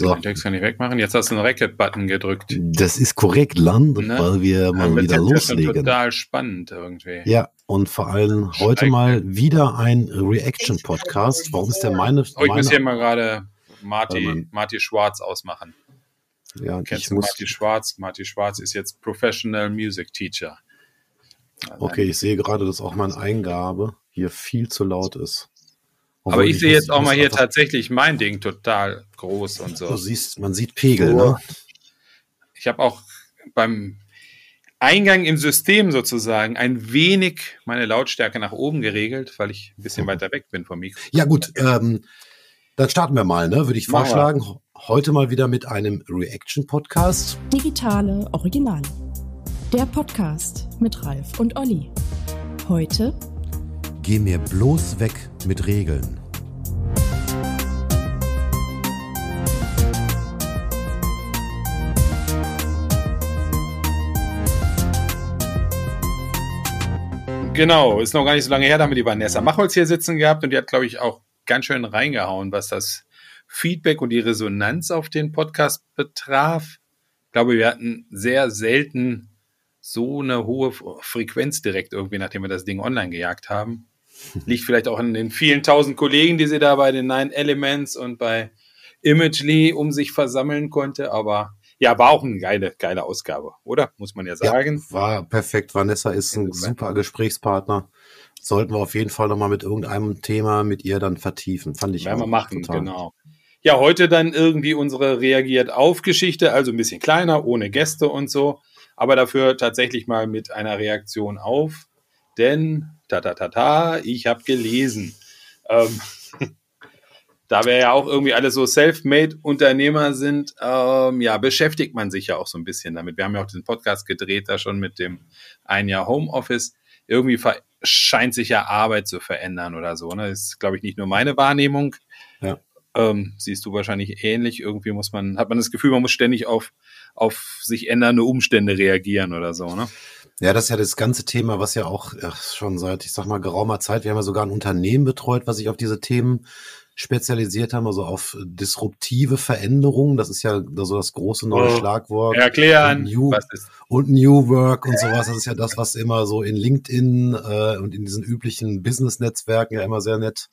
So. Den Text kann ich wegmachen. Jetzt hast du einen Racket-Button gedrückt. Das ist korrekt, Land, ne? weil wir mal wieder loslegen. Ja total spannend irgendwie. Ja, und vor allem heute mal wieder ein Reaction-Podcast. Warum ist der meine? Oh, ich muss hier mal gerade Marty, Marty Schwarz ausmachen. Ja, Kennst du muss... Marty Schwarz? Marty Schwarz ist jetzt Professional Music Teacher. Also okay, ich sehe gerade, dass auch meine Eingabe hier viel zu laut ist. Obwohl Aber ich sehe jetzt auch mal hier tatsächlich mein Ding total groß und so. Du siehst, man sieht Pegel, ne? Ich habe auch beim Eingang im System sozusagen ein wenig meine Lautstärke nach oben geregelt, weil ich ein bisschen mhm. weiter weg bin vom Mikro. Ja gut, ähm, dann starten wir mal, ne? Würde ich vorschlagen. Heute mal wieder mit einem Reaction-Podcast. Digitale Originale. Der Podcast mit Ralf und Olli. Heute Geh mir bloß weg mit Regeln. Genau, ist noch gar nicht so lange her, da haben wir die Vanessa Machholz hier sitzen gehabt und die hat, glaube ich, auch ganz schön reingehauen, was das Feedback und die Resonanz auf den Podcast betraf. Ich glaube, wir hatten sehr selten so eine hohe Frequenz direkt irgendwie, nachdem wir das Ding online gejagt haben. Liegt vielleicht auch an den vielen tausend Kollegen, die sie da bei den Nine Elements und bei Imagely um sich versammeln konnte. Aber ja, war auch eine geile, geile Ausgabe, oder? Muss man ja sagen. Ja, war perfekt. Vanessa ist ein super Gesprächspartner. Sollten wir auf jeden Fall nochmal mit irgendeinem Thema mit ihr dann vertiefen. Fand ich Werden wir machen, total. genau. Ja, heute dann irgendwie unsere reagiert auf Geschichte, also ein bisschen kleiner, ohne Gäste und so, aber dafür tatsächlich mal mit einer Reaktion auf. Denn ta ta ta ta, ich habe gelesen. Ähm, da wir ja auch irgendwie alle so Self-Made-Unternehmer sind, ähm, ja, beschäftigt man sich ja auch so ein bisschen damit. Wir haben ja auch den Podcast gedreht, da schon mit dem ein Jahr Homeoffice. Irgendwie scheint sich ja Arbeit zu verändern oder so. Ne? Das ist, glaube ich, nicht nur meine Wahrnehmung. Ja. Ähm, siehst du wahrscheinlich ähnlich. Irgendwie muss man, hat man das Gefühl, man muss ständig auf, auf sich ändernde Umstände reagieren oder so, ne? Ja, das ist ja das ganze Thema, was ja auch schon seit, ich sag mal, geraumer Zeit, wir haben ja sogar ein Unternehmen betreut, was sich auf diese Themen spezialisiert haben, also auf disruptive Veränderungen. Das ist ja so das große neue oh, Schlagwort. Erklären. Und New, und New Work und sowas. Das ist ja das, was immer so in LinkedIn äh, und in diesen üblichen Business-Netzwerken ja immer sehr nett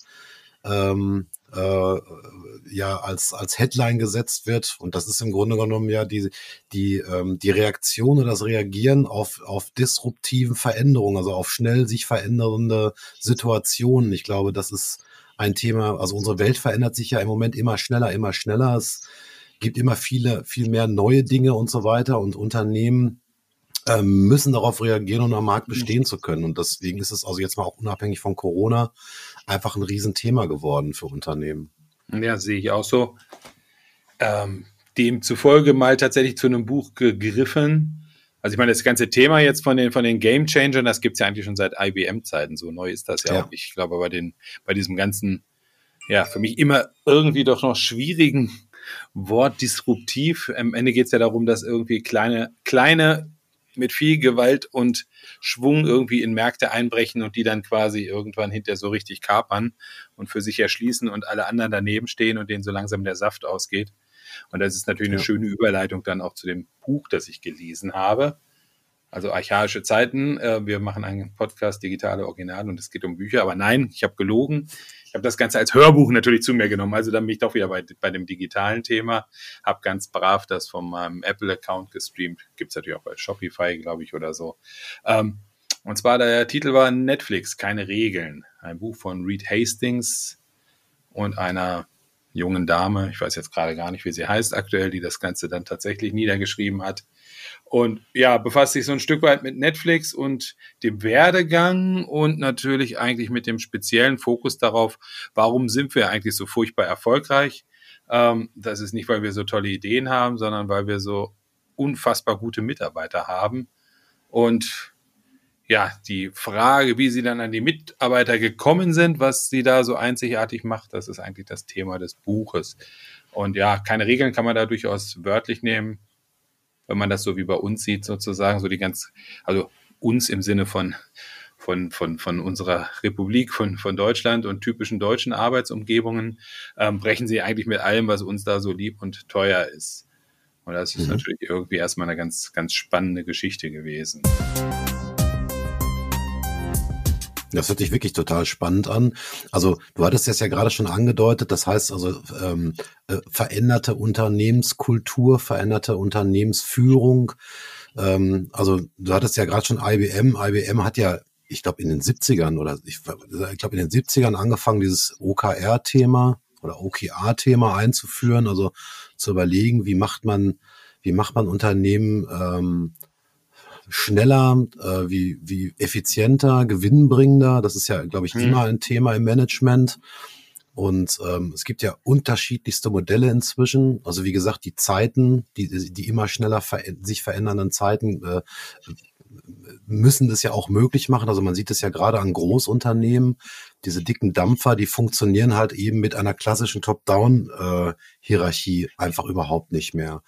ähm, äh, ja als als Headline gesetzt wird und das ist im Grunde genommen ja die die ähm, die Reaktion oder das Reagieren auf auf disruptiven Veränderungen, also auf schnell sich verändernde Situationen. Ich glaube, das ist ein Thema. Also unsere Welt verändert sich ja im Moment immer schneller, immer schneller. Es gibt immer viele viel mehr neue Dinge und so weiter und Unternehmen ähm, müssen darauf reagieren, um am Markt bestehen zu können. Und deswegen ist es also jetzt mal auch unabhängig von Corona einfach ein Riesenthema geworden für Unternehmen. Ja, sehe ich auch so. Ähm, demzufolge mal tatsächlich zu einem Buch gegriffen. Also ich meine, das ganze Thema jetzt von den, von den Game Changern, das gibt es ja eigentlich schon seit IBM-Zeiten. So neu ist das ja, ja. auch. Ich glaube, bei, den, bei diesem ganzen, ja, für mich immer irgendwie doch noch schwierigen Wort disruptiv. Am Ende geht es ja darum, dass irgendwie kleine, kleine mit viel Gewalt und Schwung irgendwie in Märkte einbrechen und die dann quasi irgendwann hinterher so richtig kapern und für sich erschließen und alle anderen daneben stehen und denen so langsam der Saft ausgeht. Und das ist natürlich eine ja. schöne Überleitung dann auch zu dem Buch, das ich gelesen habe. Also archaische Zeiten. Äh, wir machen einen Podcast digitale Original und es geht um Bücher. Aber nein, ich habe gelogen. Ich habe das Ganze als Hörbuch natürlich zu mir genommen. Also dann bin ich doch wieder bei, bei dem digitalen Thema. Habe ganz brav das von meinem Apple-Account gestreamt. Gibt es natürlich auch bei Shopify, glaube ich, oder so. Ähm, und zwar der Titel war Netflix, keine Regeln. Ein Buch von Reed Hastings und einer jungen Dame, ich weiß jetzt gerade gar nicht, wie sie heißt aktuell, die das Ganze dann tatsächlich niedergeschrieben hat. Und ja, befasst sich so ein Stück weit mit Netflix und dem Werdegang und natürlich eigentlich mit dem speziellen Fokus darauf, warum sind wir eigentlich so furchtbar erfolgreich. Ähm, das ist nicht, weil wir so tolle Ideen haben, sondern weil wir so unfassbar gute Mitarbeiter haben. Und ja, die Frage, wie sie dann an die Mitarbeiter gekommen sind, was sie da so einzigartig macht, das ist eigentlich das Thema des Buches. Und ja, keine Regeln kann man da durchaus wörtlich nehmen wenn man das so wie bei uns sieht, sozusagen, so die ganz, also uns im Sinne von von, von, von unserer Republik, von, von Deutschland und typischen deutschen Arbeitsumgebungen, ähm, brechen sie eigentlich mit allem, was uns da so lieb und teuer ist. Und das ist mhm. natürlich irgendwie erstmal eine ganz, ganz spannende Geschichte gewesen. Das hört sich wirklich total spannend an. Also du hattest es ja gerade schon angedeutet, das heißt also ähm, äh, veränderte Unternehmenskultur, veränderte Unternehmensführung. Ähm, also du hattest ja gerade schon IBM. IBM hat ja ich glaube, in den 70ern oder ich, ich glaube, in den 70ern angefangen, dieses OKR-Thema oder OKR-Thema einzuführen, also zu überlegen, wie macht man, wie macht man Unternehmen ähm, schneller, äh, wie, wie effizienter, gewinnbringender. Das ist ja, glaube ich, hm. immer ein Thema im Management. Und ähm, es gibt ja unterschiedlichste Modelle inzwischen. Also wie gesagt, die Zeiten, die, die immer schneller ver sich verändernden Zeiten äh, müssen das ja auch möglich machen. Also man sieht es ja gerade an Großunternehmen, diese dicken Dampfer, die funktionieren halt eben mit einer klassischen Top-Down-Hierarchie einfach überhaupt nicht mehr.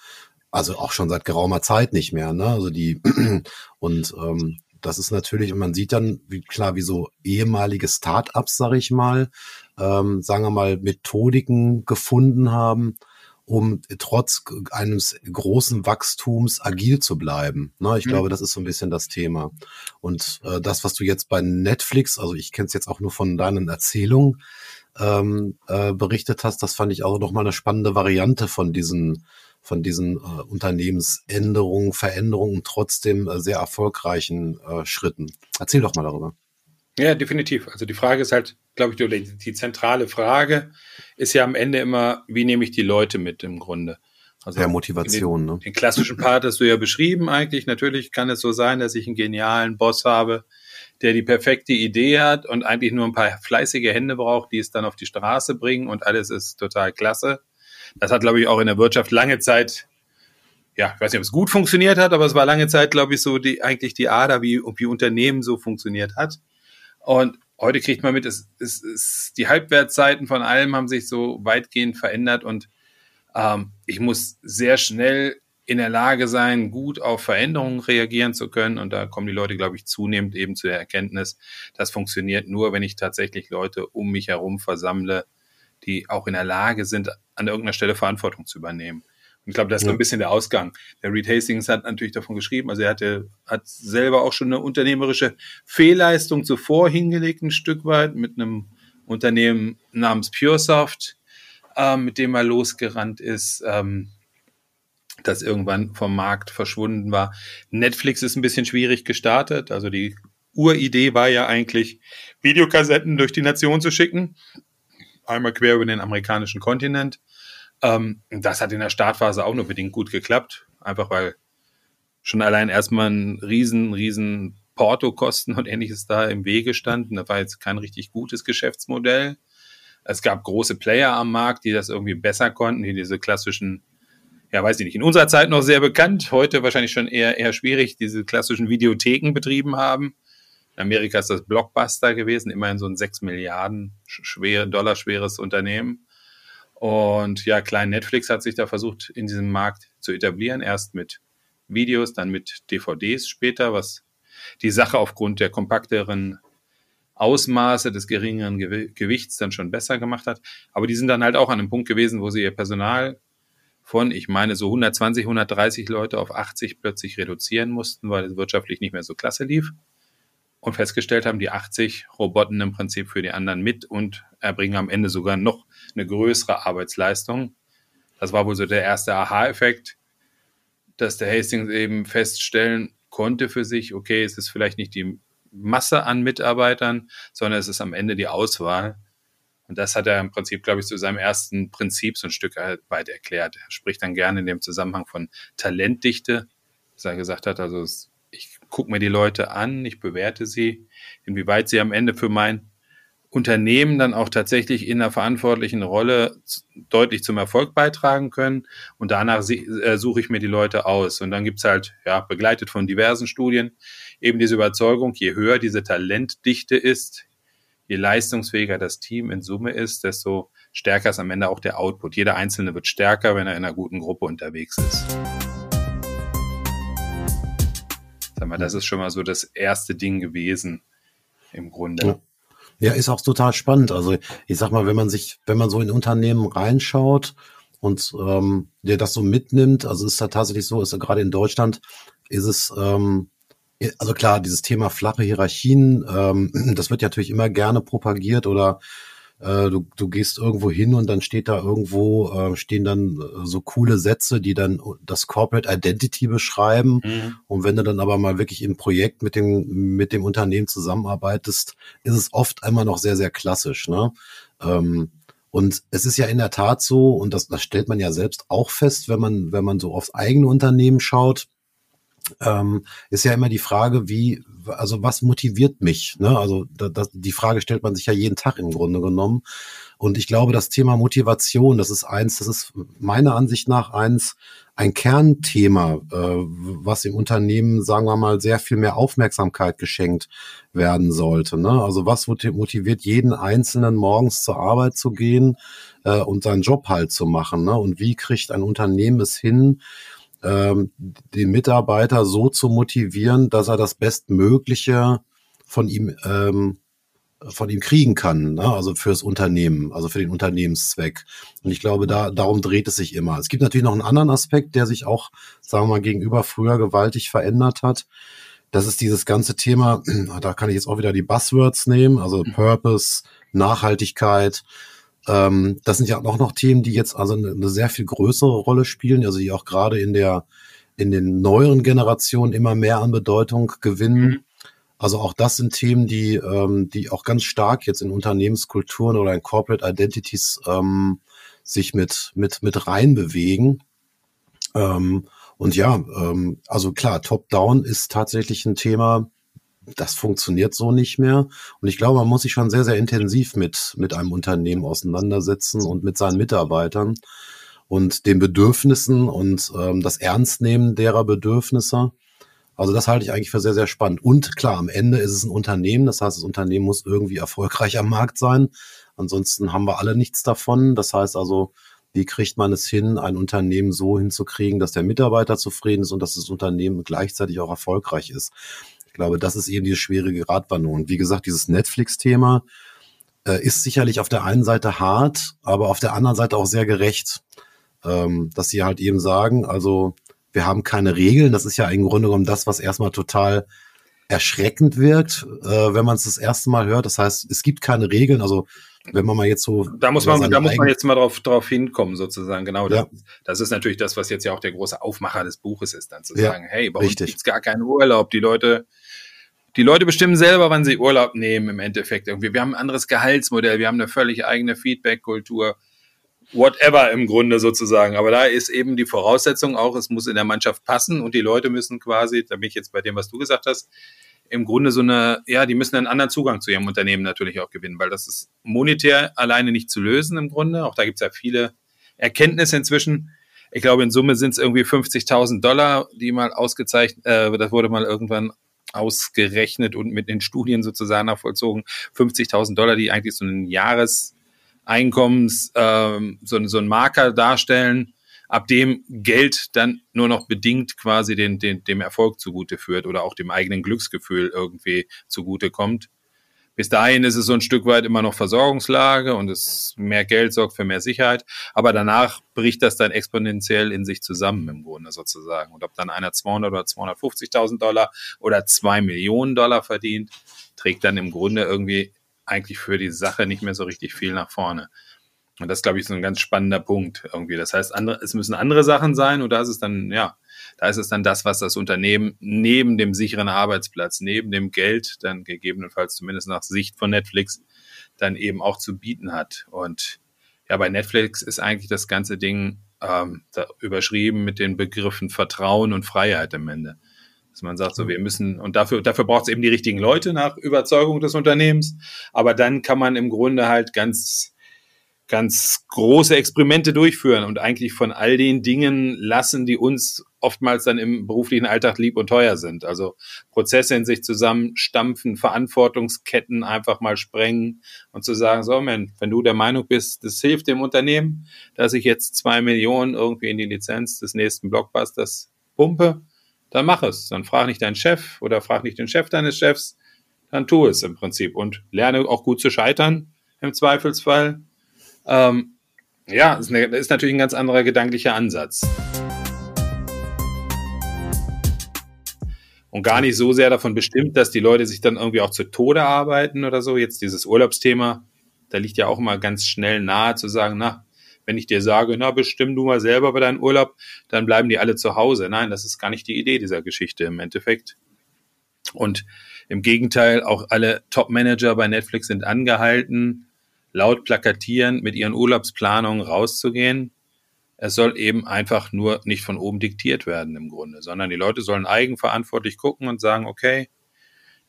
Also auch schon seit geraumer Zeit nicht mehr. Ne? Also die und ähm, das ist natürlich, und man sieht dann, wie klar, wie so ehemalige Start-ups, sag ich mal, ähm, sagen wir mal, Methodiken gefunden haben, um trotz eines großen Wachstums agil zu bleiben. Ne, ich mhm. glaube, das ist so ein bisschen das Thema. Und äh, das, was du jetzt bei Netflix, also ich kenne es jetzt auch nur von deinen Erzählungen, ähm, äh, berichtet hast, das fand ich auch noch mal eine spannende Variante von diesen von diesen äh, Unternehmensänderungen, Veränderungen, trotzdem äh, sehr erfolgreichen äh, Schritten. Erzähl doch mal darüber. Ja, definitiv. Also die Frage ist halt, glaube ich, die, die, zentrale Frage ist ja am Ende immer, wie nehme ich die Leute mit im Grunde? Also ja, Motivation, den, ne? Den klassischen Part hast du ja beschrieben eigentlich. Natürlich kann es so sein, dass ich einen genialen Boss habe, der die perfekte Idee hat und eigentlich nur ein paar fleißige Hände braucht, die es dann auf die Straße bringen und alles ist total klasse. Das hat, glaube ich, auch in der Wirtschaft lange Zeit ja, ich weiß nicht, ob es gut funktioniert hat, aber es war lange Zeit, glaube ich, so die, eigentlich die Ader, wie, wie Unternehmen so funktioniert hat. Und heute kriegt man mit, es, es, es, die Halbwertzeiten von allem haben sich so weitgehend verändert und ähm, ich muss sehr schnell in der Lage sein, gut auf Veränderungen reagieren zu können. Und da kommen die Leute, glaube ich, zunehmend eben zu der Erkenntnis, das funktioniert nur, wenn ich tatsächlich Leute um mich herum versammle, die auch in der Lage sind, an irgendeiner Stelle Verantwortung zu übernehmen. Und ich glaube, das ist ja. so ein bisschen der Ausgang. Der Reed Hastings hat natürlich davon geschrieben, also er hatte, hat selber auch schon eine unternehmerische Fehlleistung zuvor hingelegt, ein Stück weit, mit einem Unternehmen namens PureSoft, äh, mit dem er losgerannt ist, ähm, das irgendwann vom Markt verschwunden war. Netflix ist ein bisschen schwierig gestartet. Also die Uridee war ja eigentlich, Videokassetten durch die Nation zu schicken. Einmal quer über den amerikanischen Kontinent. Ähm, das hat in der Startphase auch nur bedingt gut geklappt, einfach weil schon allein erstmal ein riesen, riesen Portokosten und ähnliches da im Wege standen. Das war jetzt kein richtig gutes Geschäftsmodell. Es gab große Player am Markt, die das irgendwie besser konnten, die diese klassischen, ja, weiß ich nicht, in unserer Zeit noch sehr bekannt, heute wahrscheinlich schon eher, eher schwierig, diese klassischen Videotheken betrieben haben. Amerika ist das Blockbuster gewesen, immerhin so ein 6 Milliarden schwer, Dollar schweres Unternehmen. Und ja, klein Netflix hat sich da versucht, in diesem Markt zu etablieren. Erst mit Videos, dann mit DVDs später, was die Sache aufgrund der kompakteren Ausmaße des geringeren Gewichts dann schon besser gemacht hat. Aber die sind dann halt auch an einem Punkt gewesen, wo sie ihr Personal von, ich meine, so 120, 130 Leute auf 80 plötzlich reduzieren mussten, weil es wirtschaftlich nicht mehr so klasse lief und festgestellt haben, die 80 Roboten im Prinzip für die anderen mit und erbringen am Ende sogar noch eine größere Arbeitsleistung. Das war wohl so der erste Aha-Effekt, dass der Hastings eben feststellen konnte für sich, okay, es ist vielleicht nicht die Masse an Mitarbeitern, sondern es ist am Ende die Auswahl. Und das hat er im Prinzip, glaube ich, zu seinem ersten Prinzip so ein Stück weit erklärt. Er spricht dann gerne in dem Zusammenhang von Talentdichte, dass er gesagt hat, also es gucke mir die Leute an, ich bewerte sie, inwieweit sie am Ende für mein Unternehmen dann auch tatsächlich in einer verantwortlichen Rolle deutlich zum Erfolg beitragen können. Und danach äh, suche ich mir die Leute aus. Und dann gibt's halt, ja, begleitet von diversen Studien, eben diese Überzeugung, je höher diese Talentdichte ist, je leistungsfähiger das Team in Summe ist, desto stärker ist am Ende auch der Output. Jeder Einzelne wird stärker, wenn er in einer guten Gruppe unterwegs ist. Sag mal, das ist schon mal so das erste Ding gewesen. im Grunde. Ja. Ja, ist auch total spannend. Also ich sag mal, wenn man sich, wenn man so in Unternehmen reinschaut und ähm, der das so mitnimmt, also ist da tatsächlich so, ist gerade in Deutschland, ist es, ähm, also klar, dieses Thema flache Hierarchien, ähm, das wird ja natürlich immer gerne propagiert oder äh, du, du gehst irgendwo hin und dann steht da irgendwo, äh, stehen dann äh, so coole Sätze, die dann das Corporate Identity beschreiben. Mhm. Und wenn du dann aber mal wirklich im Projekt mit dem, mit dem Unternehmen zusammenarbeitest, ist es oft einmal noch sehr, sehr klassisch. Ne? Ähm, und es ist ja in der Tat so, und das, das stellt man ja selbst auch fest, wenn man, wenn man so aufs eigene Unternehmen schaut, ähm, ist ja immer die Frage, wie, also was motiviert mich? Ne? Also da, da, die Frage stellt man sich ja jeden Tag im Grunde genommen. Und ich glaube, das Thema Motivation, das ist eins, das ist meiner Ansicht nach eins, ein Kernthema, äh, was im Unternehmen, sagen wir mal, sehr viel mehr Aufmerksamkeit geschenkt werden sollte. Ne? Also was motiviert jeden Einzelnen morgens zur Arbeit zu gehen äh, und seinen Job halt zu machen? Ne? Und wie kriegt ein Unternehmen es hin, ähm, den Mitarbeiter so zu motivieren, dass er das Bestmögliche von ihm ähm, von ihm kriegen kann, ne? also fürs Unternehmen, also für den Unternehmenszweck. Und ich glaube, da darum dreht es sich immer. Es gibt natürlich noch einen anderen Aspekt, der sich auch, sagen wir mal, gegenüber früher gewaltig verändert hat. Das ist dieses ganze Thema, da kann ich jetzt auch wieder die Buzzwords nehmen, also. Purpose, Nachhaltigkeit, ähm, das sind ja auch noch Themen, die jetzt also eine, eine sehr viel größere Rolle spielen, also die auch gerade in der in den neueren Generationen immer mehr an Bedeutung gewinnen. Mhm. Also auch das sind Themen, die, ähm, die auch ganz stark jetzt in Unternehmenskulturen oder in Corporate Identities ähm, sich mit, mit, mit reinbewegen. Ähm, und ja, ähm, also klar, Top-Down ist tatsächlich ein Thema, das funktioniert so nicht mehr. Und ich glaube, man muss sich schon sehr, sehr intensiv mit, mit einem Unternehmen auseinandersetzen und mit seinen Mitarbeitern und den Bedürfnissen und ähm, das Ernstnehmen derer Bedürfnisse. Also das halte ich eigentlich für sehr, sehr spannend. Und klar, am Ende ist es ein Unternehmen. Das heißt, das Unternehmen muss irgendwie erfolgreich am Markt sein. Ansonsten haben wir alle nichts davon. Das heißt also, wie kriegt man es hin, ein Unternehmen so hinzukriegen, dass der Mitarbeiter zufrieden ist und dass das Unternehmen gleichzeitig auch erfolgreich ist glaube, das ist eben diese schwierige Gratwanderung. Und wie gesagt, dieses Netflix-Thema äh, ist sicherlich auf der einen Seite hart, aber auf der anderen Seite auch sehr gerecht, ähm, dass sie halt eben sagen, also wir haben keine Regeln. Das ist ja im Grunde genommen das, was erstmal total erschreckend wirkt, äh, wenn man es das erste Mal hört. Das heißt, es gibt keine Regeln. Also wenn man mal jetzt so. Da muss man, da muss man jetzt mal drauf, drauf hinkommen, sozusagen. Genau. Ja. Das, das, ist natürlich das, was jetzt ja auch der große Aufmacher des Buches ist, dann zu ja, sagen, hey, bei uns gibt es gar keinen Urlaub. Die Leute die Leute bestimmen selber, wann sie Urlaub nehmen im Endeffekt. Irgendwie. Wir haben ein anderes Gehaltsmodell, wir haben eine völlig eigene Feedback-Kultur, whatever im Grunde sozusagen. Aber da ist eben die Voraussetzung auch, es muss in der Mannschaft passen und die Leute müssen quasi, da bin ich jetzt bei dem, was du gesagt hast, im Grunde so eine, ja, die müssen einen anderen Zugang zu ihrem Unternehmen natürlich auch gewinnen, weil das ist monetär alleine nicht zu lösen im Grunde. Auch da gibt es ja viele Erkenntnisse inzwischen. Ich glaube, in Summe sind es irgendwie 50.000 Dollar, die mal ausgezeichnet, äh, das wurde mal irgendwann ausgerechnet und mit den Studien sozusagen nachvollzogen, 50.000 Dollar, die eigentlich so ein Jahreseinkommens, ähm, so, so ein Marker darstellen, ab dem Geld dann nur noch bedingt quasi den, den, dem Erfolg zugute führt oder auch dem eigenen Glücksgefühl irgendwie zugute kommt. Bis dahin ist es so ein Stück weit immer noch Versorgungslage und es mehr Geld sorgt für mehr Sicherheit. Aber danach bricht das dann exponentiell in sich zusammen im Grunde sozusagen. Und ob dann einer 200 oder 250.000 Dollar oder zwei Millionen Dollar verdient, trägt dann im Grunde irgendwie eigentlich für die Sache nicht mehr so richtig viel nach vorne. Und das, glaube ich, ist ein ganz spannender Punkt irgendwie. Das heißt, andere, es müssen andere Sachen sein und da ist es dann, ja, da ist es dann das, was das Unternehmen neben dem sicheren Arbeitsplatz, neben dem Geld, dann gegebenenfalls zumindest nach Sicht von Netflix, dann eben auch zu bieten hat. Und ja, bei Netflix ist eigentlich das ganze Ding ähm, überschrieben mit den Begriffen Vertrauen und Freiheit am Ende. Dass man sagt, so wir müssen, und dafür, dafür braucht es eben die richtigen Leute nach Überzeugung des Unternehmens. Aber dann kann man im Grunde halt ganz ganz große Experimente durchführen und eigentlich von all den Dingen lassen, die uns oftmals dann im beruflichen Alltag lieb und teuer sind. Also Prozesse in sich zusammenstampfen, Verantwortungsketten einfach mal sprengen und zu sagen, so, man, wenn du der Meinung bist, das hilft dem Unternehmen, dass ich jetzt zwei Millionen irgendwie in die Lizenz des nächsten Blockbusters pumpe, dann mach es. Dann frag nicht deinen Chef oder frag nicht den Chef deines Chefs, dann tu es im Prinzip und lerne auch gut zu scheitern im Zweifelsfall. Ähm, ja, ist, eine, ist natürlich ein ganz anderer gedanklicher Ansatz. Und gar nicht so sehr davon bestimmt, dass die Leute sich dann irgendwie auch zu Tode arbeiten oder so. Jetzt dieses Urlaubsthema, da liegt ja auch immer ganz schnell nahe zu sagen, na, wenn ich dir sage, na, bestimm du mal selber bei deinem Urlaub, dann bleiben die alle zu Hause. Nein, das ist gar nicht die Idee dieser Geschichte im Endeffekt. Und im Gegenteil, auch alle Top-Manager bei Netflix sind angehalten, laut plakatieren, mit ihren Urlaubsplanungen rauszugehen. Es soll eben einfach nur nicht von oben diktiert werden im Grunde, sondern die Leute sollen eigenverantwortlich gucken und sagen, okay,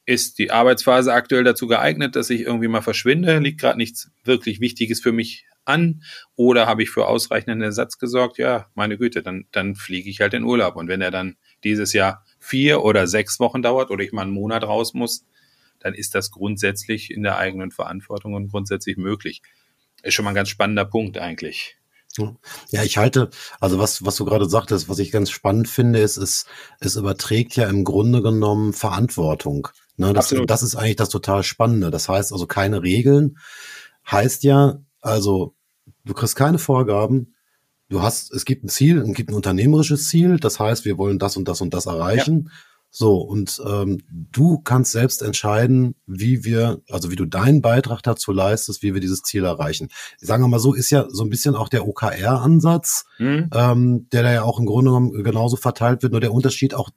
ist die Arbeitsphase aktuell dazu geeignet, dass ich irgendwie mal verschwinde? Liegt gerade nichts wirklich Wichtiges für mich an? Oder habe ich für ausreichenden Ersatz gesorgt? Ja, meine Güte, dann, dann fliege ich halt in Urlaub. Und wenn er dann dieses Jahr vier oder sechs Wochen dauert oder ich mal einen Monat raus muss, dann ist das grundsätzlich in der eigenen Verantwortung und grundsätzlich möglich. Ist schon mal ein ganz spannender Punkt eigentlich. Ja, ich halte, also was, was du gerade sagtest, was ich ganz spannend finde, ist, es, es überträgt ja im Grunde genommen Verantwortung. Ne, das, das ist eigentlich das total Spannende. Das heißt also keine Regeln. Heißt ja, also du kriegst keine Vorgaben. Du hast, es gibt ein Ziel, es gibt ein unternehmerisches Ziel. Das heißt, wir wollen das und das und das erreichen. Ja. So, und ähm, du kannst selbst entscheiden, wie wir, also wie du deinen Beitrag dazu leistest, wie wir dieses Ziel erreichen. Sagen wir mal so, ist ja so ein bisschen auch der OKR-Ansatz, mhm. ähm, der da ja auch im Grunde genommen genauso verteilt wird. Nur der Unterschied auch,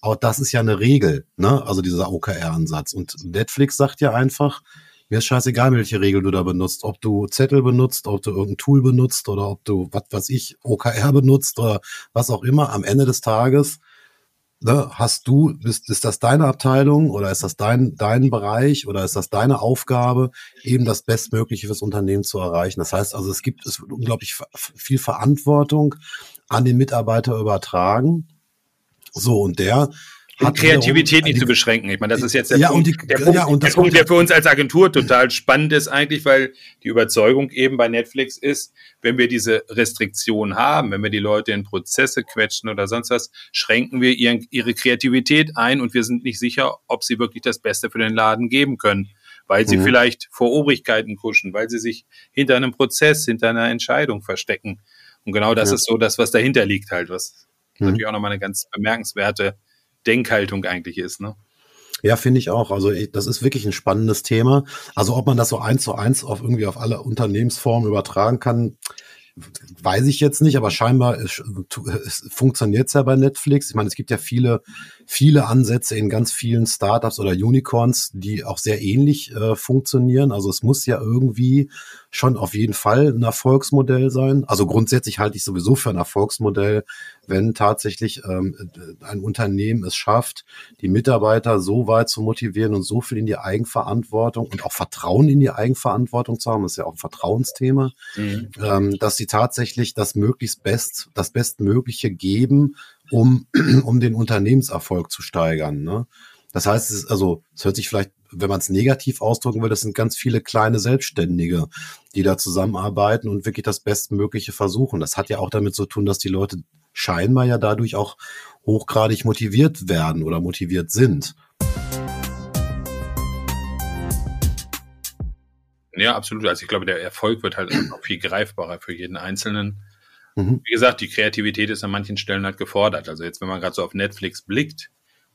auch das ist ja eine Regel, ne? Also dieser OKR-Ansatz. Und Netflix sagt ja einfach, mir ist scheißegal, welche Regel du da benutzt. Ob du Zettel benutzt, ob du irgendein Tool benutzt oder ob du, was weiß ich, OKR benutzt oder was auch immer. Am Ende des Tages ne, hast du, ist, ist das deine Abteilung oder ist das dein, dein Bereich oder ist das deine Aufgabe, eben das Bestmögliche fürs Unternehmen zu erreichen? Das heißt also, es gibt es wird unglaublich viel Verantwortung an den Mitarbeiter übertragen. So, und der hat Kreativität nicht zu beschränken. Ich meine, das ist jetzt der ja, Punkt, die, der, Punkt, ja, der, Punkt, der für uns als Agentur total spannend ist eigentlich, weil die Überzeugung eben bei Netflix ist, wenn wir diese Restriktion haben, wenn wir die Leute in Prozesse quetschen oder sonst was, schränken wir ihren, ihre Kreativität ein und wir sind nicht sicher, ob sie wirklich das Beste für den Laden geben können, weil sie mhm. vielleicht vor Obrigkeiten kuschen, weil sie sich hinter einem Prozess, hinter einer Entscheidung verstecken. Und genau das ja. ist so das, was dahinter liegt halt, was mhm. natürlich auch nochmal eine ganz bemerkenswerte Denkhaltung eigentlich ist. Ne? Ja, finde ich auch. Also das ist wirklich ein spannendes Thema. Also ob man das so eins zu eins auf irgendwie auf alle Unternehmensformen übertragen kann, weiß ich jetzt nicht, aber scheinbar es, es funktioniert ja bei Netflix. Ich meine, es gibt ja viele, viele Ansätze in ganz vielen Startups oder Unicorns, die auch sehr ähnlich äh, funktionieren. Also es muss ja irgendwie schon auf jeden Fall ein Erfolgsmodell sein. Also grundsätzlich halte ich sowieso für ein Erfolgsmodell, wenn tatsächlich ähm, ein Unternehmen es schafft, die Mitarbeiter so weit zu motivieren und so viel in die Eigenverantwortung und auch Vertrauen in die Eigenverantwortung zu haben, das ist ja auch ein Vertrauensthema, mhm. ähm, dass sie tatsächlich das möglichst best, das Bestmögliche geben, um, um den Unternehmenserfolg zu steigern. Ne? Das heißt, es ist, also, es hört sich vielleicht, wenn man es negativ ausdrücken will, das sind ganz viele kleine Selbstständige, die da zusammenarbeiten und wirklich das Bestmögliche versuchen. Das hat ja auch damit zu tun, dass die Leute scheinbar ja dadurch auch hochgradig motiviert werden oder motiviert sind. Ja, absolut. Also ich glaube, der Erfolg wird halt noch viel greifbarer für jeden Einzelnen. Mhm. Wie gesagt, die Kreativität ist an manchen Stellen halt gefordert. Also jetzt, wenn man gerade so auf Netflix blickt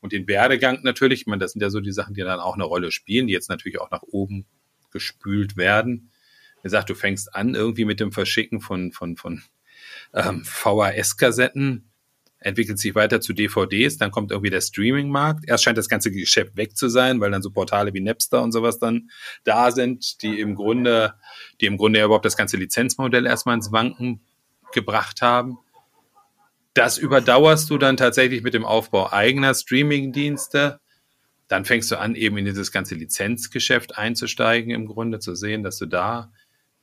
und den Werdegang natürlich, ich meine, das sind ja so die Sachen, die dann auch eine Rolle spielen, die jetzt natürlich auch nach oben gespült werden. Wie gesagt, du fängst an irgendwie mit dem Verschicken von, von, von ähm, VHS-Kassetten, entwickelt sich weiter zu DVDs, dann kommt irgendwie der Streaming-Markt. Erst scheint das ganze Geschäft weg zu sein, weil dann so Portale wie Napster und sowas dann da sind, die im Grunde, die im Grunde ja überhaupt das ganze Lizenzmodell erstmal ins Wanken gebracht haben. Das überdauerst du dann tatsächlich mit dem Aufbau eigener Streaming-Dienste. Dann fängst du an, eben in dieses ganze Lizenzgeschäft einzusteigen, im Grunde zu sehen, dass du da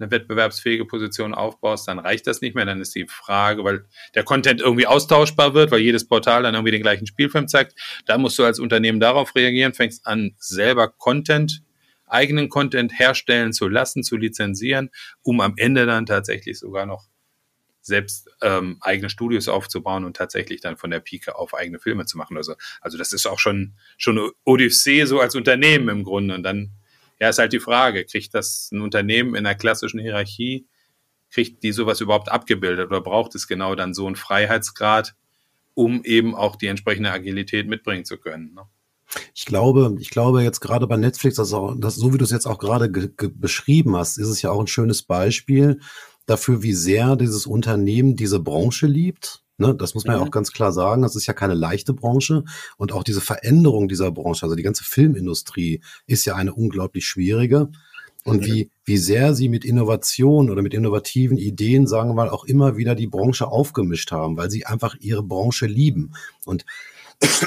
eine wettbewerbsfähige Position aufbaust, dann reicht das nicht mehr. Dann ist die Frage, weil der Content irgendwie austauschbar wird, weil jedes Portal dann irgendwie den gleichen Spielfilm zeigt. Da musst du als Unternehmen darauf reagieren, fängst an, selber Content, eigenen Content herstellen zu lassen, zu lizenzieren, um am Ende dann tatsächlich sogar noch selbst ähm, eigene Studios aufzubauen und tatsächlich dann von der Pike auf eigene Filme zu machen. Also, also das ist auch schon, schon Odyssee so als Unternehmen im Grunde. Und dann ja, ist halt die Frage, kriegt das ein Unternehmen in einer klassischen Hierarchie, kriegt die sowas überhaupt abgebildet oder braucht es genau dann so einen Freiheitsgrad, um eben auch die entsprechende Agilität mitbringen zu können? Ne? Ich glaube, ich glaube jetzt gerade bei Netflix, auch, dass, so wie du es jetzt auch gerade beschrieben hast, ist es ja auch ein schönes Beispiel dafür, wie sehr dieses Unternehmen diese Branche liebt. Ne, das muss man mhm. ja auch ganz klar sagen. Das ist ja keine leichte Branche. Und auch diese Veränderung dieser Branche, also die ganze Filmindustrie, ist ja eine unglaublich schwierige. Und wie, wie sehr sie mit Innovation oder mit innovativen Ideen, sagen wir mal, auch immer wieder die Branche aufgemischt haben, weil sie einfach ihre Branche lieben. Und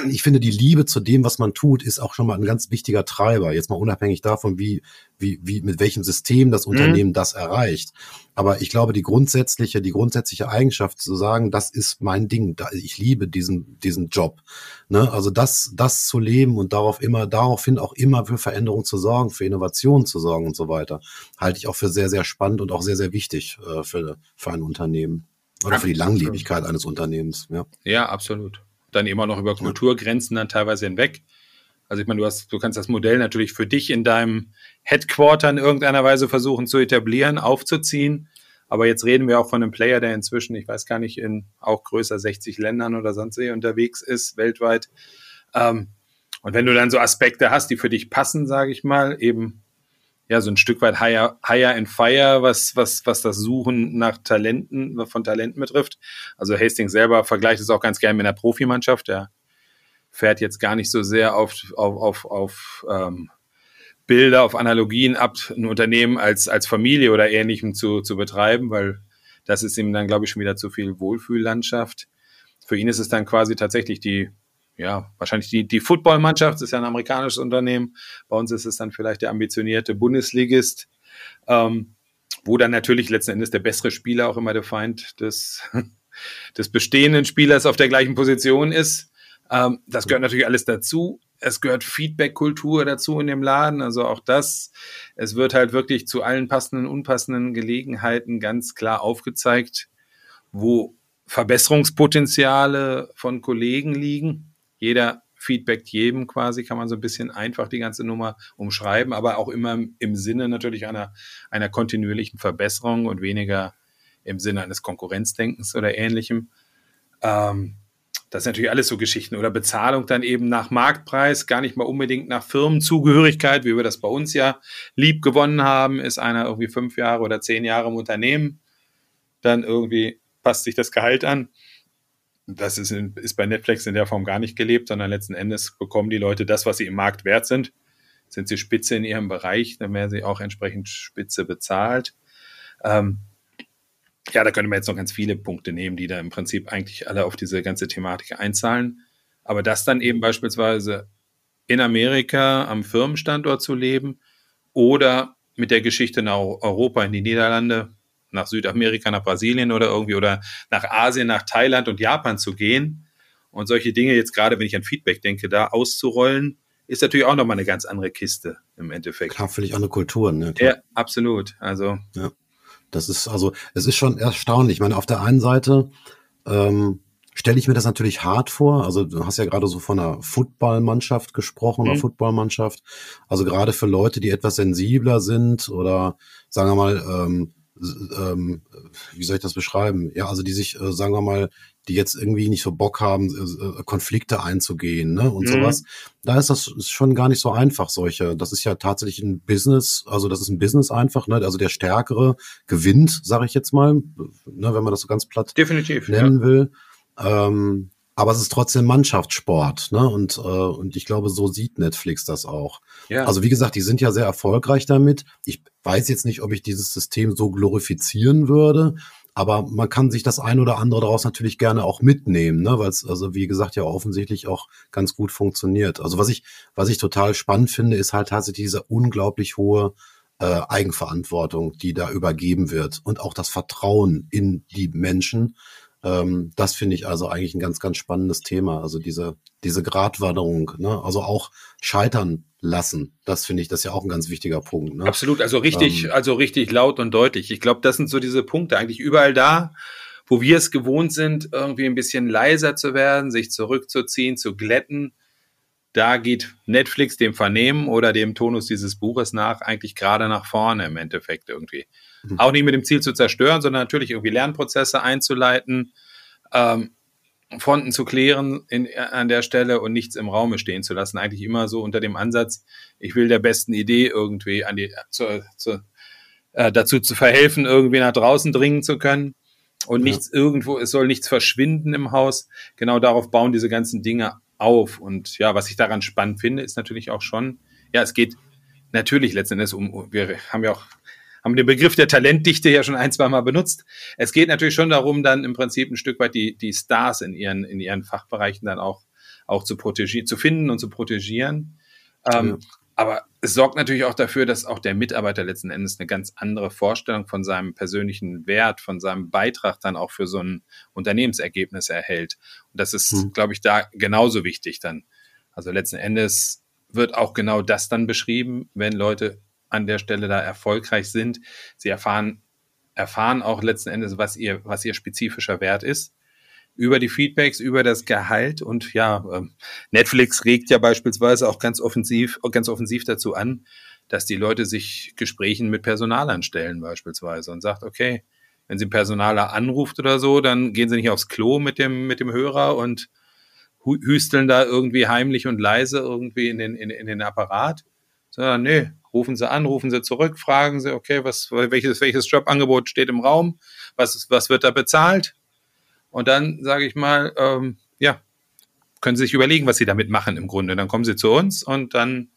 ich finde, die Liebe zu dem, was man tut, ist auch schon mal ein ganz wichtiger Treiber. Jetzt mal unabhängig davon, wie, wie, wie, mit welchem System das mhm. Unternehmen mhm. das erreicht. Aber ich glaube, die grundsätzliche, die grundsätzliche Eigenschaft zu sagen, das ist mein Ding, ich liebe diesen, diesen Job. Ne? Also das, das zu leben und darauf immer, daraufhin auch immer für Veränderung zu sorgen, für Innovation zu sorgen und so weiter, halte ich auch für sehr, sehr spannend und auch sehr, sehr wichtig äh, für, für ein Unternehmen. Oder für die Langlebigkeit eines Unternehmens. Ja, ja absolut dann immer noch über Kulturgrenzen dann teilweise hinweg. Also ich meine, du hast, du kannst das Modell natürlich für dich in deinem Headquarter in irgendeiner Weise versuchen zu etablieren, aufzuziehen. Aber jetzt reden wir auch von einem Player, der inzwischen, ich weiß gar nicht, in auch größer 60 Ländern oder sonst wie unterwegs ist, weltweit. Ähm, und wenn du dann so Aspekte hast, die für dich passen, sage ich mal, eben ja so ein Stück weit higher, higher and fire, was, was, was das Suchen nach Talenten, von Talenten betrifft. Also Hastings selber vergleicht es auch ganz gerne mit einer Profimannschaft. Der fährt jetzt gar nicht so sehr auf, auf, auf, auf ähm, Bilder, auf Analogien ab, ein Unternehmen als, als Familie oder ähnlichem zu, zu betreiben, weil das ist ihm dann, glaube ich, schon wieder zu viel Wohlfühllandschaft. Für ihn ist es dann quasi tatsächlich die ja, wahrscheinlich die, die Footballmannschaft, ist ja ein amerikanisches Unternehmen. Bei uns ist es dann vielleicht der ambitionierte Bundesligist, ähm, wo dann natürlich letzten Endes der bessere Spieler auch immer der Feind des, des bestehenden Spielers auf der gleichen Position ist. Ähm, das gehört natürlich alles dazu. Es gehört Feedback-Kultur dazu in dem Laden, also auch das. Es wird halt wirklich zu allen passenden, unpassenden Gelegenheiten ganz klar aufgezeigt, wo Verbesserungspotenziale von Kollegen liegen jeder feedbackt jedem quasi, kann man so ein bisschen einfach die ganze Nummer umschreiben, aber auch immer im Sinne natürlich einer, einer kontinuierlichen Verbesserung und weniger im Sinne eines Konkurrenzdenkens oder ähnlichem. Ähm, das sind natürlich alles so Geschichten. Oder Bezahlung dann eben nach Marktpreis, gar nicht mal unbedingt nach Firmenzugehörigkeit, wie wir das bei uns ja lieb gewonnen haben. Ist einer irgendwie fünf Jahre oder zehn Jahre im Unternehmen, dann irgendwie passt sich das Gehalt an das ist, in, ist bei Netflix in der Form gar nicht gelebt, sondern letzten Endes bekommen die Leute das, was sie im Markt wert sind. Sind sie spitze in ihrem Bereich, dann werden sie auch entsprechend spitze bezahlt. Ähm, ja, da könnte man jetzt noch ganz viele Punkte nehmen, die da im Prinzip eigentlich alle auf diese ganze Thematik einzahlen. Aber das dann eben beispielsweise in Amerika am Firmenstandort zu leben oder mit der Geschichte nach Europa in die Niederlande, nach Südamerika, nach Brasilien oder irgendwie oder nach Asien, nach Thailand und Japan zu gehen und solche Dinge jetzt gerade, wenn ich an Feedback denke, da auszurollen, ist natürlich auch nochmal eine ganz andere Kiste im Endeffekt. Klar, völlig andere Kulturen, ne? Klar. Ja, absolut. Also. Ja. Das ist, also, es ist schon erstaunlich. Ich meine, auf der einen Seite, ähm, stelle ich mir das natürlich hart vor. Also du hast ja gerade so von einer Footballmannschaft gesprochen mhm. oder Footballmannschaft. Also gerade für Leute, die etwas sensibler sind oder sagen wir mal ähm, ähm, wie soll ich das beschreiben? Ja, also die sich, äh, sagen wir mal, die jetzt irgendwie nicht so Bock haben, äh, Konflikte einzugehen ne, und mhm. sowas. Da ist das ist schon gar nicht so einfach, solche. Das ist ja tatsächlich ein Business, also das ist ein Business einfach, ne? Also der Stärkere gewinnt, sage ich jetzt mal, ne, wenn man das so ganz platt Definitiv, nennen ja. will. Ähm, aber es ist trotzdem Mannschaftssport, ne? Und, äh, und ich glaube, so sieht Netflix das auch. Ja. Also wie gesagt, die sind ja sehr erfolgreich damit. Ich weiß jetzt nicht, ob ich dieses System so glorifizieren würde, aber man kann sich das ein oder andere daraus natürlich gerne auch mitnehmen, ne? weil es, also wie gesagt, ja offensichtlich auch ganz gut funktioniert. Also was ich, was ich total spannend finde, ist halt tatsächlich diese unglaublich hohe äh, Eigenverantwortung, die da übergeben wird und auch das Vertrauen in die Menschen ähm, das finde ich also eigentlich ein ganz, ganz spannendes Thema. Also diese, diese Gratwanderung, ne? also auch scheitern lassen. Das finde ich, das ist ja auch ein ganz wichtiger Punkt. Ne? Absolut, also richtig, ähm, also richtig laut und deutlich. Ich glaube, das sind so diese Punkte eigentlich überall da, wo wir es gewohnt sind, irgendwie ein bisschen leiser zu werden, sich zurückzuziehen, zu glätten. Da geht Netflix dem Vernehmen oder dem Tonus dieses Buches nach eigentlich gerade nach vorne im Endeffekt irgendwie. Mhm. Auch nicht mit dem Ziel zu zerstören, sondern natürlich irgendwie Lernprozesse einzuleiten, ähm, Fronten zu klären in, an der Stelle und nichts im Raume stehen zu lassen. Eigentlich immer so unter dem Ansatz, ich will der besten Idee irgendwie an die, zu, zu, äh, dazu zu verhelfen, irgendwie nach draußen dringen zu können. Und ja. nichts irgendwo, es soll nichts verschwinden im Haus. Genau darauf bauen diese ganzen Dinge auf. Und ja, was ich daran spannend finde, ist natürlich auch schon, ja, es geht natürlich letztendlich um, wir haben ja auch haben den Begriff der Talentdichte ja schon ein, zwei Mal benutzt. Es geht natürlich schon darum, dann im Prinzip ein Stück weit die, die Stars in ihren, in ihren Fachbereichen dann auch, auch zu protegieren, zu finden und zu protegieren. Ähm, ja. Aber es sorgt natürlich auch dafür, dass auch der Mitarbeiter letzten Endes eine ganz andere Vorstellung von seinem persönlichen Wert, von seinem Beitrag dann auch für so ein Unternehmensergebnis erhält. Und das ist, mhm. glaube ich, da genauso wichtig dann. Also letzten Endes wird auch genau das dann beschrieben, wenn Leute an der Stelle da erfolgreich sind. Sie erfahren, erfahren auch letzten Endes, was ihr, was ihr spezifischer Wert ist. Über die Feedbacks, über das Gehalt und ja, ähm, Netflix regt ja beispielsweise auch ganz offensiv, ganz offensiv dazu an, dass die Leute sich Gesprächen mit Personalern stellen beispielsweise und sagt, okay, wenn sie Personaler anruft oder so, dann gehen sie nicht aufs Klo mit dem, mit dem Hörer und hüsteln da irgendwie heimlich und leise irgendwie in den, in, in den Apparat, sondern nee, rufen Sie an, rufen Sie zurück, fragen Sie, okay, was, welches, welches Jobangebot steht im Raum, was, was wird da bezahlt? Und dann sage ich mal, ähm, ja, können Sie sich überlegen, was Sie damit machen im Grunde. Dann kommen Sie zu uns und dann,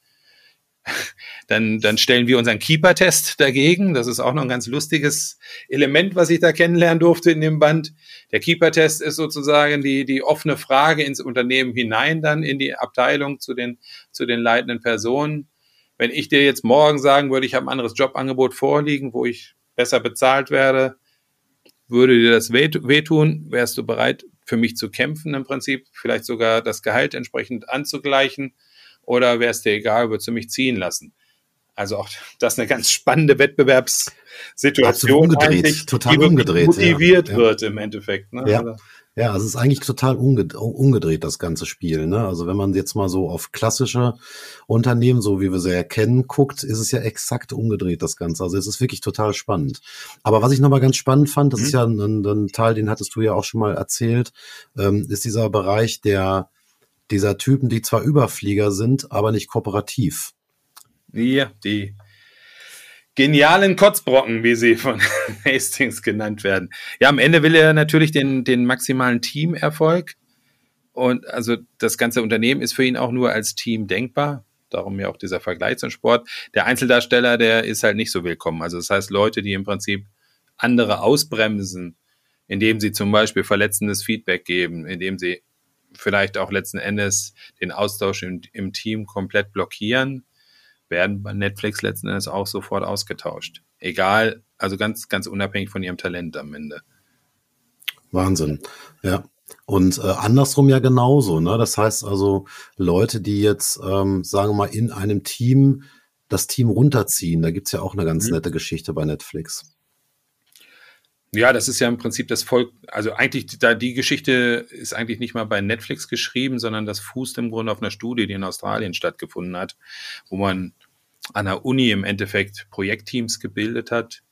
dann, dann stellen wir unseren Keeper-Test dagegen. Das ist auch noch ein ganz lustiges Element, was ich da kennenlernen durfte in dem Band. Der Keeper-Test ist sozusagen die, die offene Frage ins Unternehmen hinein, dann in die Abteilung zu den, zu den leitenden Personen. Wenn ich dir jetzt morgen sagen würde, ich habe ein anderes Jobangebot vorliegen, wo ich besser bezahlt werde, würde dir das wehtun? Wärst du bereit, für mich zu kämpfen im Prinzip? Vielleicht sogar das Gehalt entsprechend anzugleichen? Oder wäre es dir egal, würdest du mich ziehen lassen? Also auch das ist eine ganz spannende Wettbewerbssituation, umgedreht, total die umgedreht, motiviert ja. wird im Endeffekt. Ne? Ja. Also ja, es ist eigentlich total umgedreht, das ganze Spiel. Ne? Also wenn man jetzt mal so auf klassische Unternehmen, so wie wir sie erkennen, guckt, ist es ja exakt umgedreht, das Ganze. Also es ist wirklich total spannend. Aber was ich nochmal ganz spannend fand, das mhm. ist ja ein, ein, Teil, den hattest du ja auch schon mal erzählt, ähm, ist dieser Bereich der dieser Typen, die zwar Überflieger sind, aber nicht kooperativ. Ja, die genialen Kotzbrocken, wie sie von Hastings genannt werden. Ja, am Ende will er natürlich den, den maximalen Teamerfolg. Und also das ganze Unternehmen ist für ihn auch nur als Team denkbar. Darum ja auch dieser Vergleich zum Sport. Der Einzeldarsteller, der ist halt nicht so willkommen. Also das heißt, Leute, die im Prinzip andere ausbremsen, indem sie zum Beispiel verletzendes Feedback geben, indem sie vielleicht auch letzten Endes den Austausch im, im Team komplett blockieren, werden bei Netflix letzten Endes auch sofort ausgetauscht. Egal, also ganz, ganz unabhängig von ihrem Talent am Ende. Wahnsinn, ja. Und äh, andersrum ja genauso, ne? Das heißt also, Leute, die jetzt, ähm, sagen wir mal, in einem Team das Team runterziehen, da gibt's ja auch eine ganz mhm. nette Geschichte bei Netflix. Ja, das ist ja im Prinzip das Volk, also eigentlich, da die Geschichte ist eigentlich nicht mal bei Netflix geschrieben, sondern das fußt im Grunde auf einer Studie, die in Australien stattgefunden hat, wo man an der Uni im Endeffekt Projektteams gebildet hat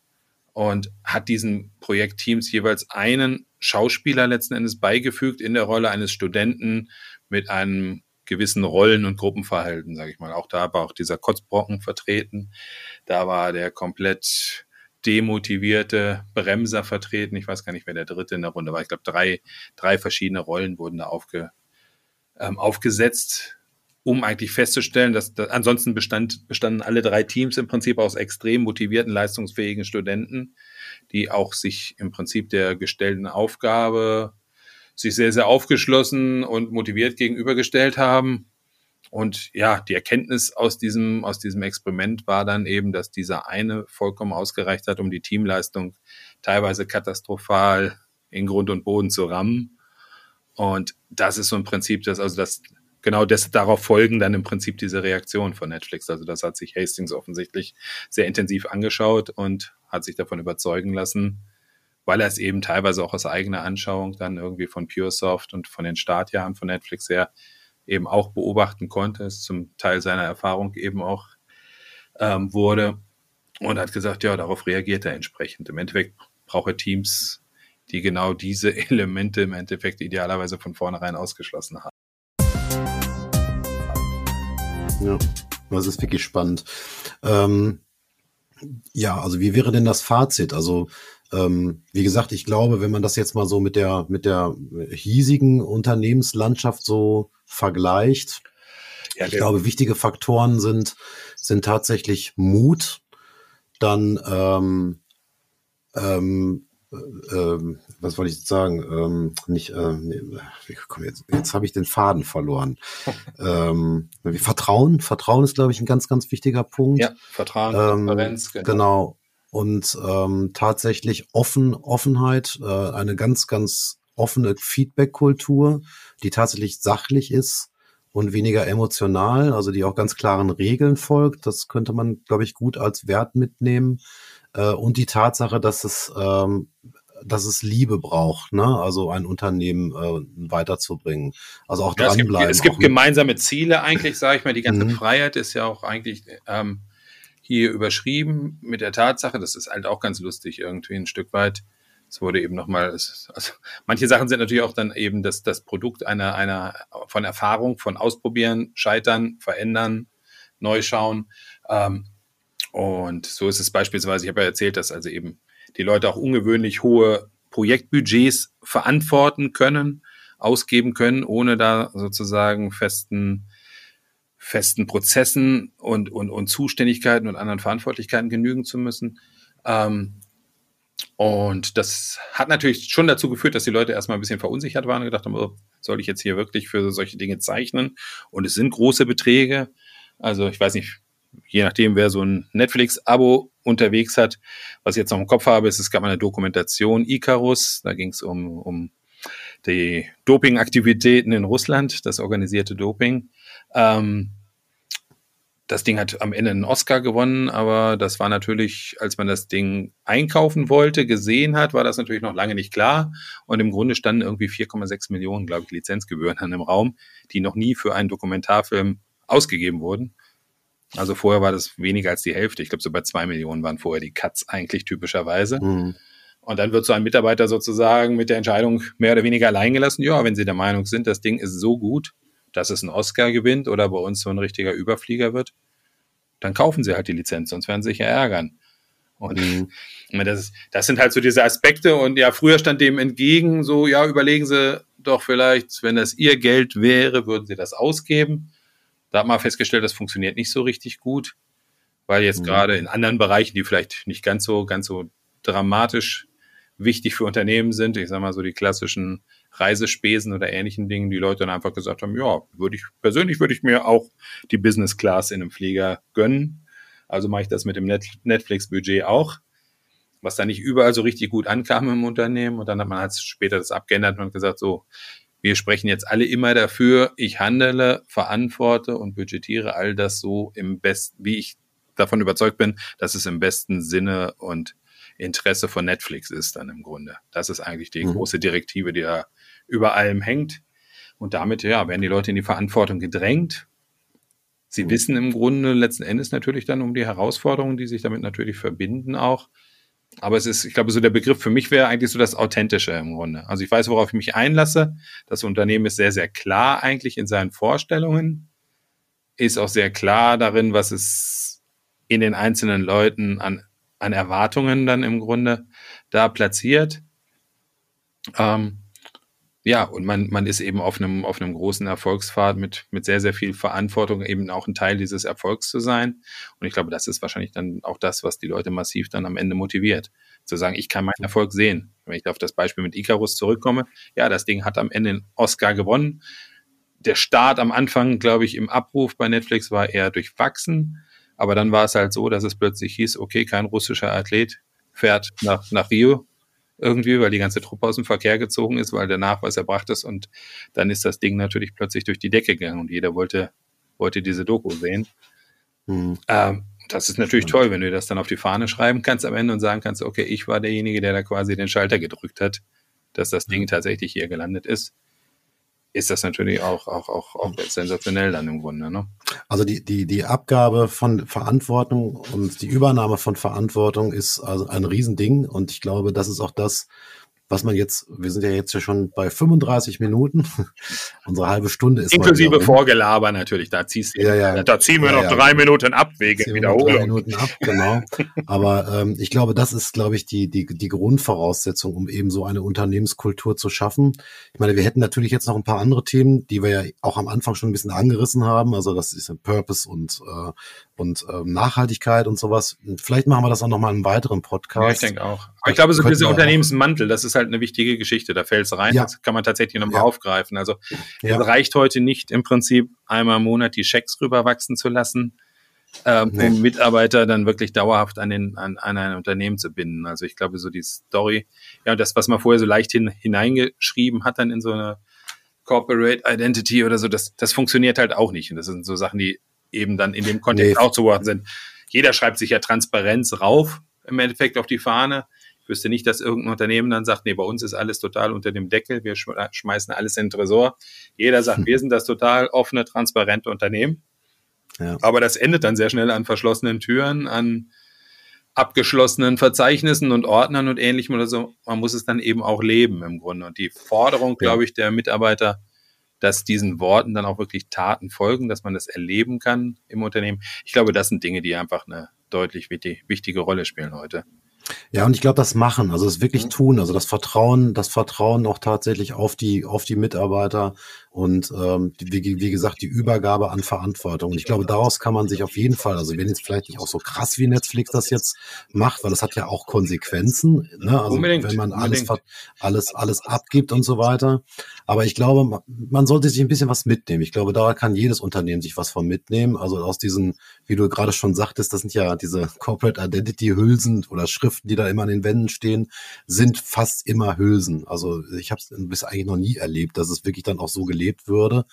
und hat diesen Projektteams jeweils einen Schauspieler letzten Endes beigefügt in der Rolle eines Studenten mit einem gewissen Rollen- und Gruppenverhalten, sage ich mal. Auch da war auch dieser Kotzbrocken vertreten. Da war der komplett demotivierte Bremser vertreten. Ich weiß gar nicht, wer der dritte in der Runde war. Ich glaube, drei, drei verschiedene Rollen wurden da aufge, ähm, aufgesetzt, um eigentlich festzustellen, dass, dass ansonsten bestand, bestanden alle drei Teams im Prinzip aus extrem motivierten, leistungsfähigen Studenten, die auch sich im Prinzip der gestellten Aufgabe sich sehr, sehr aufgeschlossen und motiviert gegenübergestellt haben und ja, die Erkenntnis aus diesem, aus diesem Experiment war dann eben, dass dieser eine vollkommen ausgereicht hat, um die Teamleistung teilweise katastrophal in Grund und Boden zu rammen. Und das ist so ein Prinzip, dass also das genau das darauf folgen dann im Prinzip diese Reaktion von Netflix. Also das hat sich Hastings offensichtlich sehr intensiv angeschaut und hat sich davon überzeugen lassen weil er es eben teilweise auch aus eigener Anschauung dann irgendwie von PureSoft und von den Startjahren von Netflix her eben auch beobachten konnte, es zum Teil seiner Erfahrung eben auch ähm, wurde und hat gesagt, ja, darauf reagiert er entsprechend. Im Endeffekt braucht er Teams, die genau diese Elemente im Endeffekt idealerweise von vornherein ausgeschlossen haben. Ja, das ist wirklich spannend. Ähm, ja, also wie wäre denn das Fazit? Also ähm, wie gesagt, ich glaube, wenn man das jetzt mal so mit der mit der hiesigen Unternehmenslandschaft so vergleicht, ja, ich glaube, wichtige Faktoren sind sind tatsächlich Mut, dann ähm, ähm, ähm, was wollte ich jetzt sagen? Ähm, nicht, äh, nee, komm, jetzt, jetzt habe ich den Faden verloren. ähm, Vertrauen, Vertrauen ist, glaube ich, ein ganz, ganz wichtiger Punkt. Ja, Vertrauen, ähm, Transparenz, genau. genau. Und ähm, tatsächlich offen, Offenheit, äh, eine ganz, ganz offene Feedback-Kultur, die tatsächlich sachlich ist und weniger emotional, also die auch ganz klaren Regeln folgt. Das könnte man, glaube ich, gut als Wert mitnehmen. Äh, und die Tatsache, dass es, ähm, dass es Liebe braucht, ne? also ein Unternehmen äh, weiterzubringen. Also auch ja, dranbleiben. Es gibt, es gibt gemeinsame Ziele eigentlich, sage ich mal. Die ganze mhm. Freiheit ist ja auch eigentlich ähm, hier überschrieben mit der Tatsache, das ist halt auch ganz lustig irgendwie ein Stück weit. Es wurde eben nochmal, also manche Sachen sind natürlich auch dann eben das, das Produkt einer, einer von Erfahrung, von Ausprobieren, Scheitern, Verändern, Neu schauen. Ähm, und so ist es beispielsweise, ich habe ja erzählt, dass also eben die Leute auch ungewöhnlich hohe Projektbudgets verantworten können, ausgeben können, ohne da sozusagen festen, festen Prozessen und, und, und Zuständigkeiten und anderen Verantwortlichkeiten genügen zu müssen. Ähm, und das hat natürlich schon dazu geführt, dass die Leute erstmal ein bisschen verunsichert waren und gedacht haben, oh, soll ich jetzt hier wirklich für solche Dinge zeichnen? Und es sind große Beträge. Also ich weiß nicht, je nachdem, wer so ein Netflix-Abo unterwegs hat. Was ich jetzt noch im Kopf habe, ist, es gab eine Dokumentation Icarus, da ging es um, um die Dopingaktivitäten in Russland, das organisierte Doping. Ähm, das Ding hat am Ende einen Oscar gewonnen, aber das war natürlich, als man das Ding einkaufen wollte, gesehen hat, war das natürlich noch lange nicht klar. Und im Grunde standen irgendwie 4,6 Millionen, glaube ich, Lizenzgebühren an dem Raum, die noch nie für einen Dokumentarfilm ausgegeben wurden. Also vorher war das weniger als die Hälfte. Ich glaube, so bei zwei Millionen waren vorher die Cuts eigentlich typischerweise. Mhm. Und dann wird so ein Mitarbeiter sozusagen mit der Entscheidung mehr oder weniger allein gelassen. Ja, wenn Sie der Meinung sind, das Ding ist so gut, dass es einen Oscar gewinnt oder bei uns so ein richtiger Überflieger wird, dann kaufen Sie halt die Lizenz, sonst werden Sie sich ja ärgern. Und mhm. das, das sind halt so diese Aspekte. Und ja, früher stand dem entgegen, so, ja, überlegen Sie doch vielleicht, wenn das Ihr Geld wäre, würden Sie das ausgeben. Da hat man festgestellt, das funktioniert nicht so richtig gut, weil jetzt mhm. gerade in anderen Bereichen, die vielleicht nicht ganz so, ganz so dramatisch wichtig für Unternehmen sind, ich sag mal so die klassischen Reisespesen oder ähnlichen Dingen, die Leute dann einfach gesagt haben, ja, würde ich, persönlich würde ich mir auch die Business Class in einem Flieger gönnen. Also mache ich das mit dem Net Netflix-Budget auch, was dann nicht überall so richtig gut ankam im Unternehmen. Und dann hat man halt später das abgeändert und gesagt, so, wir sprechen jetzt alle immer dafür, ich handele, verantworte und budgetiere all das so im besten, wie ich davon überzeugt bin, dass es im besten Sinne und Interesse von Netflix ist dann im Grunde. Das ist eigentlich die mhm. große Direktive, die da über allem hängt. Und damit, ja, werden die Leute in die Verantwortung gedrängt. Sie mhm. wissen im Grunde letzten Endes natürlich dann um die Herausforderungen, die sich damit natürlich verbinden auch. Aber es ist, ich glaube, so der Begriff für mich wäre eigentlich so das Authentische im Grunde. Also ich weiß, worauf ich mich einlasse. Das Unternehmen ist sehr, sehr klar eigentlich in seinen Vorstellungen, ist auch sehr klar darin, was es in den einzelnen Leuten an, an Erwartungen dann im Grunde da platziert. Ähm, ja, und man, man ist eben auf einem, auf einem großen Erfolgspfad mit, mit sehr, sehr viel Verantwortung, eben auch ein Teil dieses Erfolgs zu sein. Und ich glaube, das ist wahrscheinlich dann auch das, was die Leute massiv dann am Ende motiviert. Zu sagen, ich kann meinen Erfolg sehen. Wenn ich auf das Beispiel mit Icarus zurückkomme, ja, das Ding hat am Ende den Oscar gewonnen. Der Start am Anfang, glaube ich, im Abruf bei Netflix war eher durchwachsen. Aber dann war es halt so, dass es plötzlich hieß, okay, kein russischer Athlet fährt nach, nach Rio irgendwie, weil die ganze Truppe aus dem Verkehr gezogen ist, weil der Nachweis erbracht ist und dann ist das Ding natürlich plötzlich durch die Decke gegangen und jeder wollte, wollte diese Doku sehen. Mhm. Ähm, Das ist natürlich toll, wenn du das dann auf die Fahne schreiben kannst am Ende und sagen kannst, okay, ich war derjenige, der da quasi den Schalter gedrückt hat, dass das Ding tatsächlich hier gelandet ist ist das natürlich auch, auch, auch, auch sensationell dann im Grunde. Ne? Also die, die, die Abgabe von Verantwortung und die Übernahme von Verantwortung ist also ein Riesending und ich glaube, das ist auch das, was man jetzt, wir sind ja jetzt ja schon bei 35 Minuten. Unsere halbe Stunde ist. Inklusive Vorgelaber natürlich, da ziehst du, ja, ja, da ziehen wir ja, noch drei Minuten ab wegen Wiederholung. Drei Minuten ab, genau. Aber ähm, ich glaube, das ist, glaube ich, die, die, die Grundvoraussetzung, um eben so eine Unternehmenskultur zu schaffen. Ich meine, wir hätten natürlich jetzt noch ein paar andere Themen, die wir ja auch am Anfang schon ein bisschen angerissen haben. Also das ist ein Purpose und äh, und ähm, Nachhaltigkeit und sowas. Vielleicht machen wir das auch nochmal in einem weiteren Podcast. Ja, ich denke auch. Aber ich glaube, so dieser Unternehmensmantel, das ist halt eine wichtige Geschichte. Da fällt es rein. Ja. Das kann man tatsächlich nochmal ja. aufgreifen. Also ja. es reicht heute nicht im Prinzip einmal im Monat die Schecks rüberwachsen zu lassen, ähm, nee. um Mitarbeiter dann wirklich dauerhaft an, den, an, an ein Unternehmen zu binden. Also ich glaube, so die Story, ja, das, was man vorher so leicht hin, hineingeschrieben hat, dann in so eine Corporate Identity oder so, das, das funktioniert halt auch nicht. Und das sind so Sachen, die eben dann in dem Kontext nee. auch zu beobachten sind. Jeder schreibt sich ja Transparenz rauf, im Endeffekt auf die Fahne. Ich wüsste nicht, dass irgendein Unternehmen dann sagt, nee, bei uns ist alles total unter dem Deckel, wir schmeißen alles in den Tresor. Jeder sagt, hm. wir sind das total offene, transparente Unternehmen. Ja. Aber das endet dann sehr schnell an verschlossenen Türen, an abgeschlossenen Verzeichnissen und Ordnern und ähnlichem oder so. Man muss es dann eben auch leben im Grunde. Und die Forderung, ja. glaube ich, der Mitarbeiter dass diesen Worten dann auch wirklich Taten folgen, dass man das erleben kann im Unternehmen. Ich glaube, das sind Dinge, die einfach eine deutlich wichtige Rolle spielen heute. Ja, und ich glaube, das machen, also das wirklich mhm. tun, also das Vertrauen, das Vertrauen auch tatsächlich auf die, auf die Mitarbeiter und ähm, wie, wie gesagt, die Übergabe an Verantwortung. Und ich glaube, daraus kann man sich auf jeden Fall, also wenn jetzt vielleicht nicht auch so krass wie Netflix das jetzt macht, weil das hat ja auch Konsequenzen, ne? also unbedingt, wenn man alles, alles, alles abgibt und so weiter. Aber ich glaube, man sollte sich ein bisschen was mitnehmen. Ich glaube, da kann jedes Unternehmen sich was von mitnehmen. Also aus diesen, wie du gerade schon sagtest, das sind ja diese Corporate Identity Hülsen oder Schriften, die da immer an den Wänden stehen, sind fast immer Hülsen. Also ich habe es bis eigentlich noch nie erlebt, dass es wirklich dann auch so gelebt würde.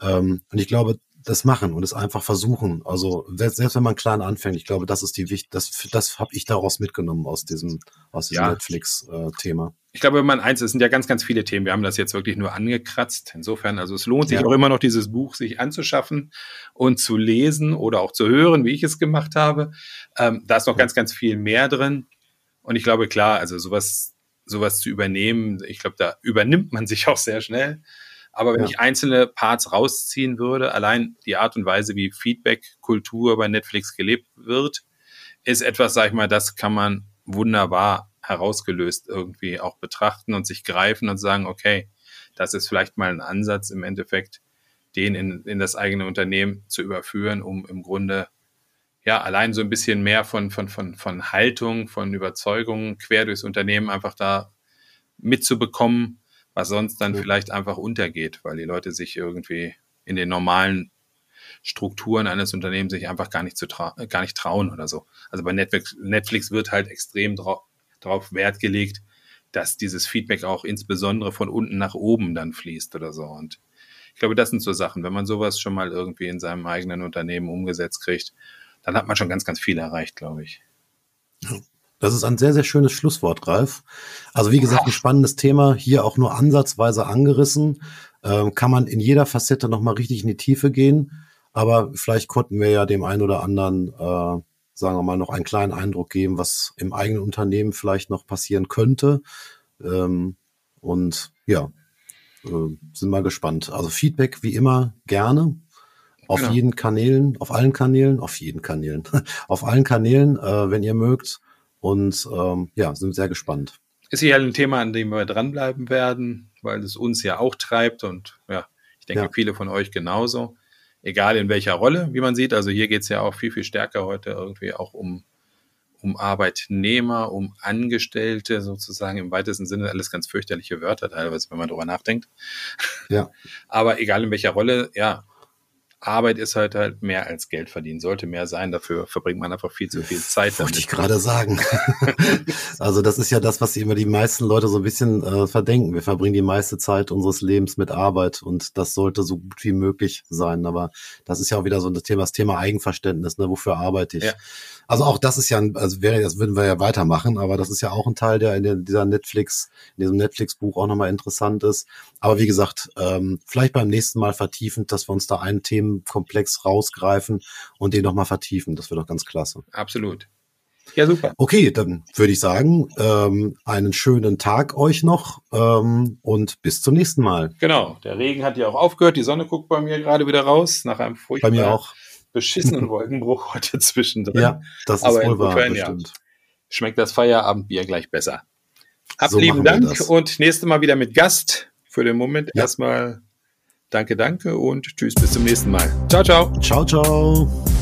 Ähm, und ich glaube, das machen und es einfach versuchen. Also selbst, wenn man klein anfängt, ich glaube, das ist die wichtig, das, das habe ich daraus mitgenommen aus diesem, aus diesem ja. Netflix-Thema. ich glaube, wenn man eins, es sind ja ganz, ganz viele Themen. Wir haben das jetzt wirklich nur angekratzt. Insofern, also es lohnt sich ja. auch immer noch, dieses Buch sich anzuschaffen und zu lesen oder auch zu hören, wie ich es gemacht habe. Ähm, da ist noch ja. ganz, ganz viel mehr drin. Und ich glaube, klar, also sowas, sowas zu übernehmen, ich glaube, da übernimmt man sich auch sehr schnell. Aber wenn ja. ich einzelne Parts rausziehen würde, allein die Art und Weise, wie Feedback-Kultur bei Netflix gelebt wird, ist etwas, sag ich mal, das kann man wunderbar herausgelöst irgendwie auch betrachten und sich greifen und sagen, okay, das ist vielleicht mal ein Ansatz im Endeffekt, den in, in das eigene Unternehmen zu überführen, um im Grunde ja, allein so ein bisschen mehr von, von, von, von Haltung, von Überzeugung quer durchs Unternehmen einfach da mitzubekommen, was sonst dann ja. vielleicht einfach untergeht, weil die Leute sich irgendwie in den normalen Strukturen eines Unternehmens sich einfach gar nicht, zu tra gar nicht trauen oder so. Also bei Netflix, Netflix wird halt extrem darauf drauf Wert gelegt, dass dieses Feedback auch insbesondere von unten nach oben dann fließt oder so. Und ich glaube, das sind so Sachen, wenn man sowas schon mal irgendwie in seinem eigenen Unternehmen umgesetzt kriegt dann hat man schon ganz, ganz viel erreicht, glaube ich. Das ist ein sehr, sehr schönes Schlusswort, Ralf. Also wie gesagt, ein spannendes Thema, hier auch nur ansatzweise angerissen. Ähm, kann man in jeder Facette nochmal richtig in die Tiefe gehen. Aber vielleicht konnten wir ja dem einen oder anderen, äh, sagen wir mal, noch einen kleinen Eindruck geben, was im eigenen Unternehmen vielleicht noch passieren könnte. Ähm, und ja, äh, sind mal gespannt. Also Feedback wie immer gerne. Auf genau. jeden Kanälen, auf allen Kanälen, auf jeden Kanälen, auf allen Kanälen, äh, wenn ihr mögt. Und ähm, ja, sind sehr gespannt. Ist hier ein Thema, an dem wir dranbleiben werden, weil es uns ja auch treibt und ja, ich denke, ja. viele von euch genauso. Egal in welcher Rolle, wie man sieht. Also hier geht es ja auch viel, viel stärker heute irgendwie auch um, um Arbeitnehmer, um Angestellte sozusagen im weitesten Sinne. Alles ganz fürchterliche Wörter teilweise, wenn man drüber nachdenkt. Ja. Aber egal in welcher Rolle, ja, Arbeit ist halt halt mehr als Geld verdienen, sollte mehr sein. Dafür verbringt man einfach viel zu viel Zeit. Wollte ich gerade sagen. also das ist ja das, was immer die meisten Leute so ein bisschen äh, verdenken. Wir verbringen die meiste Zeit unseres Lebens mit Arbeit und das sollte so gut wie möglich sein. Aber das ist ja auch wieder so ein Thema, das Thema Eigenverständnis. Ne? Wofür arbeite ich? Ja. Also auch das ist ja, ein, also wäre, das würden wir ja weitermachen, aber das ist ja auch ein Teil, der in der, dieser Netflix, in diesem Netflix-Buch auch nochmal interessant ist. Aber wie gesagt, ähm, vielleicht beim nächsten Mal vertiefend, dass wir uns da Themenkomplex rausgreifen und den nochmal vertiefen. Das wäre doch ganz klasse. Absolut. Ja, super. Okay, dann würde ich sagen, ähm, einen schönen Tag euch noch ähm, und bis zum nächsten Mal. Genau, der Regen hat ja auch aufgehört, die Sonne guckt bei mir gerade wieder raus nach einem furchtbaren bei mir auch beschissenen Wolkenbruch heute zwischendrin. Ja, das ist Aber wohl wahr, bestimmt. Ja, schmeckt das Feierabendbier gleich besser. Hab so lieben Dank und nächste Mal wieder mit Gast. Für den Moment ja. erstmal danke, danke und tschüss, bis zum nächsten Mal. Ciao, ciao. Ciao, ciao.